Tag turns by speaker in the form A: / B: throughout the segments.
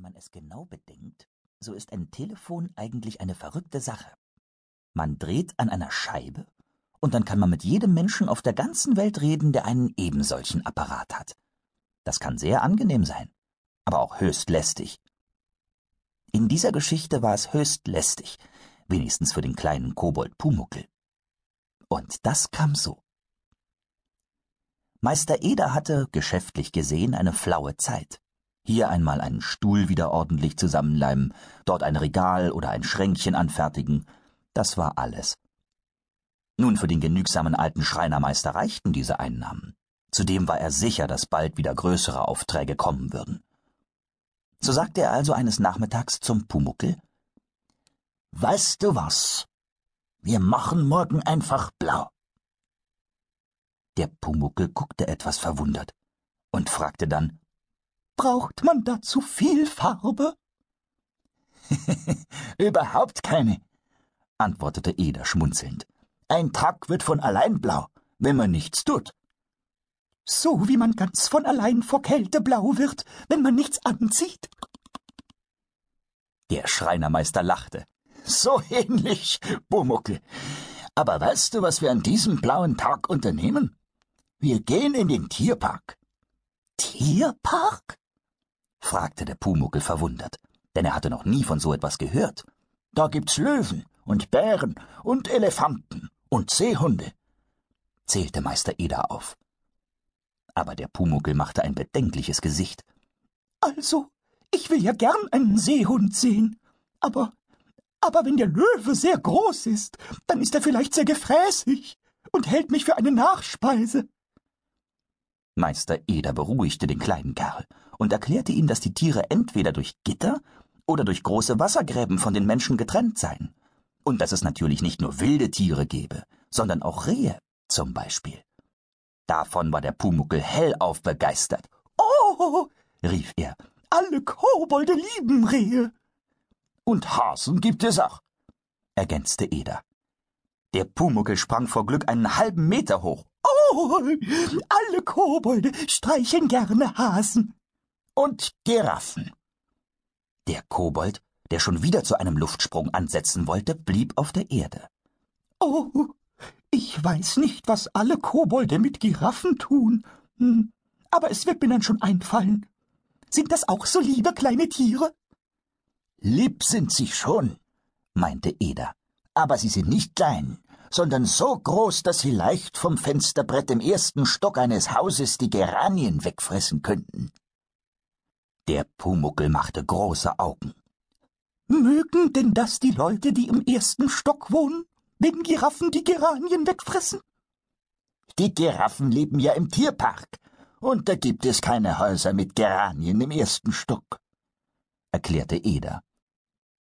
A: Wenn man es genau bedenkt, so ist ein Telefon eigentlich eine verrückte Sache. Man dreht an einer Scheibe und dann kann man mit jedem Menschen auf der ganzen Welt reden, der einen ebensolchen Apparat hat. Das kann sehr angenehm sein, aber auch höchst lästig. In dieser Geschichte war es höchst lästig, wenigstens für den kleinen Kobold Pumuckel. Und das kam so. Meister Eder hatte, geschäftlich gesehen, eine flaue Zeit. Hier einmal einen Stuhl wieder ordentlich zusammenleimen, dort ein Regal oder ein Schränkchen anfertigen, das war alles. Nun für den genügsamen alten Schreinermeister reichten diese Einnahmen. Zudem war er sicher, dass bald wieder größere Aufträge kommen würden. So sagte er also eines Nachmittags zum Pumuckel Weißt du was? Wir machen morgen einfach blau. Der Pumuckel guckte etwas verwundert und fragte dann Braucht man dazu viel Farbe? Überhaupt keine, antwortete Eder schmunzelnd. Ein Tag wird von allein blau, wenn man nichts tut. So wie man ganz von allein vor Kälte blau wird, wenn man nichts anzieht. Der Schreinermeister lachte. So ähnlich, Bumuckel. Aber weißt du, was wir an diesem blauen Tag unternehmen? Wir gehen in den Tierpark. Tierpark? Fragte der Pumuckel verwundert, denn er hatte noch nie von so etwas gehört. Da gibt's Löwen und Bären und Elefanten und Seehunde, zählte Meister Eder auf. Aber der Pumuckel machte ein bedenkliches Gesicht. Also, ich will ja gern einen Seehund sehen, aber, aber wenn der Löwe sehr groß ist, dann ist er vielleicht sehr gefräßig und hält mich für eine Nachspeise. Meister Eder beruhigte den kleinen Kerl und erklärte ihm, dass die Tiere entweder durch Gitter oder durch große Wassergräben von den Menschen getrennt seien und dass es natürlich nicht nur wilde Tiere gebe, sondern auch Rehe zum Beispiel. Davon war der Pumuckel hellauf begeistert. Oh, rief er, alle Kobolde lieben Rehe. Und Hasen gibt es auch, ergänzte Eder. Der Pumuckel sprang vor Glück einen halben Meter hoch. Oh, alle Kobolde streicheln gerne Hasen. Und Giraffen. Der Kobold der schon wieder zu einem Luftsprung ansetzen wollte, blieb auf der Erde. Oh, ich weiß nicht, was alle Kobolde mit Giraffen tun, hm, aber es wird mir dann schon einfallen. Sind das auch so liebe kleine Tiere? Lieb sind sie schon, meinte Eda, aber sie sind nicht klein, sondern so groß, dass sie leicht vom Fensterbrett im ersten Stock eines Hauses die Geranien wegfressen könnten. Der Pumuckel machte große Augen. Mögen denn das die Leute, die im ersten Stock wohnen, wenn Giraffen die Geranien wegfressen? Die Giraffen leben ja im Tierpark, und da gibt es keine Häuser mit Geranien im ersten Stock, erklärte Eda.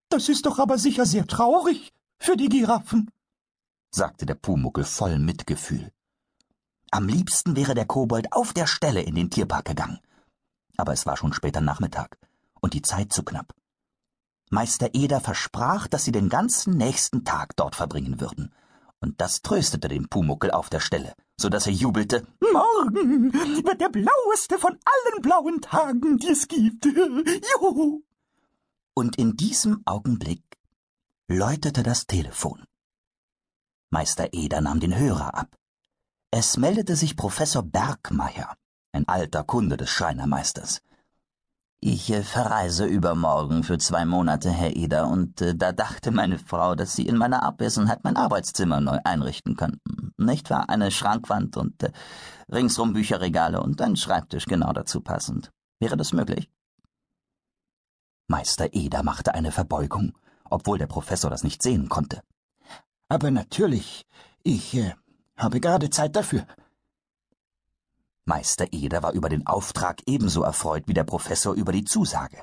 A: Das ist doch aber sicher sehr traurig für die Giraffen, sagte der Pumuckel voll Mitgefühl. Am liebsten wäre der Kobold auf der Stelle in den Tierpark gegangen. Aber es war schon später Nachmittag und die Zeit zu knapp. Meister Eder versprach, dass sie den ganzen nächsten Tag dort verbringen würden. Und das tröstete den Pumuckel auf der Stelle, so dass er jubelte, Morgen wird der blaueste von allen blauen Tagen, die es gibt. Juhu! Und in diesem Augenblick läutete das Telefon. Meister Eder nahm den Hörer ab. Es meldete sich Professor Bergmeier, ein alter Kunde des Schreinermeisters. Ich äh, verreise übermorgen für zwei Monate, Herr Eder, und äh, da dachte meine Frau, dass Sie in meiner Abwesenheit mein Arbeitszimmer neu einrichten könnten. Nicht wahr? Eine Schrankwand und äh, ringsrum Bücherregale und ein Schreibtisch genau dazu passend. Wäre das möglich? Meister Eder machte eine Verbeugung, obwohl der Professor das nicht sehen konnte. Aber natürlich, ich äh, habe gerade Zeit dafür. Meister Eder war über den Auftrag ebenso erfreut wie der Professor über die Zusage.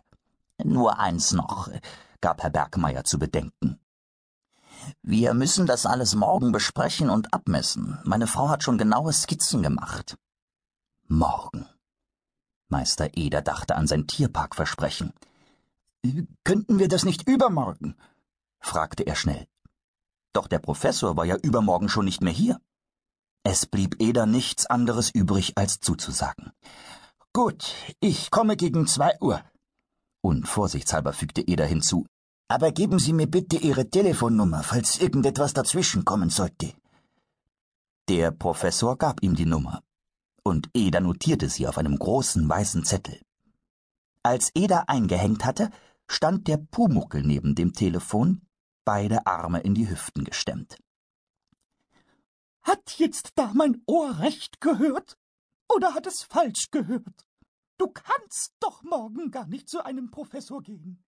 A: Nur eins noch, gab Herr Bergmeier zu bedenken. Wir müssen das alles morgen besprechen und abmessen. Meine Frau hat schon genaue Skizzen gemacht. Morgen. Meister Eder dachte an sein Tierparkversprechen. Könnten wir das nicht übermorgen? fragte er schnell. Doch der Professor war ja übermorgen schon nicht mehr hier. Es blieb Eder nichts anderes übrig, als zuzusagen. Gut, ich komme gegen zwei Uhr. Und vorsichtshalber fügte Eda hinzu. Aber geben Sie mir bitte Ihre Telefonnummer, falls irgendetwas dazwischen kommen sollte. Der Professor gab ihm die Nummer, und Eda notierte sie auf einem großen weißen Zettel. Als Eda eingehängt hatte, stand der Pumuckel neben dem Telefon, beide Arme in die Hüften gestemmt.
B: Hat jetzt da mein Ohr recht gehört? Oder hat es falsch gehört? Du kannst doch morgen gar nicht zu einem Professor gehen.